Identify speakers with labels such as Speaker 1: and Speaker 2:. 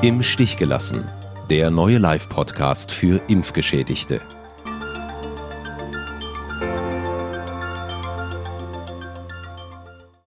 Speaker 1: Im Stich gelassen. Der neue Live-Podcast für Impfgeschädigte.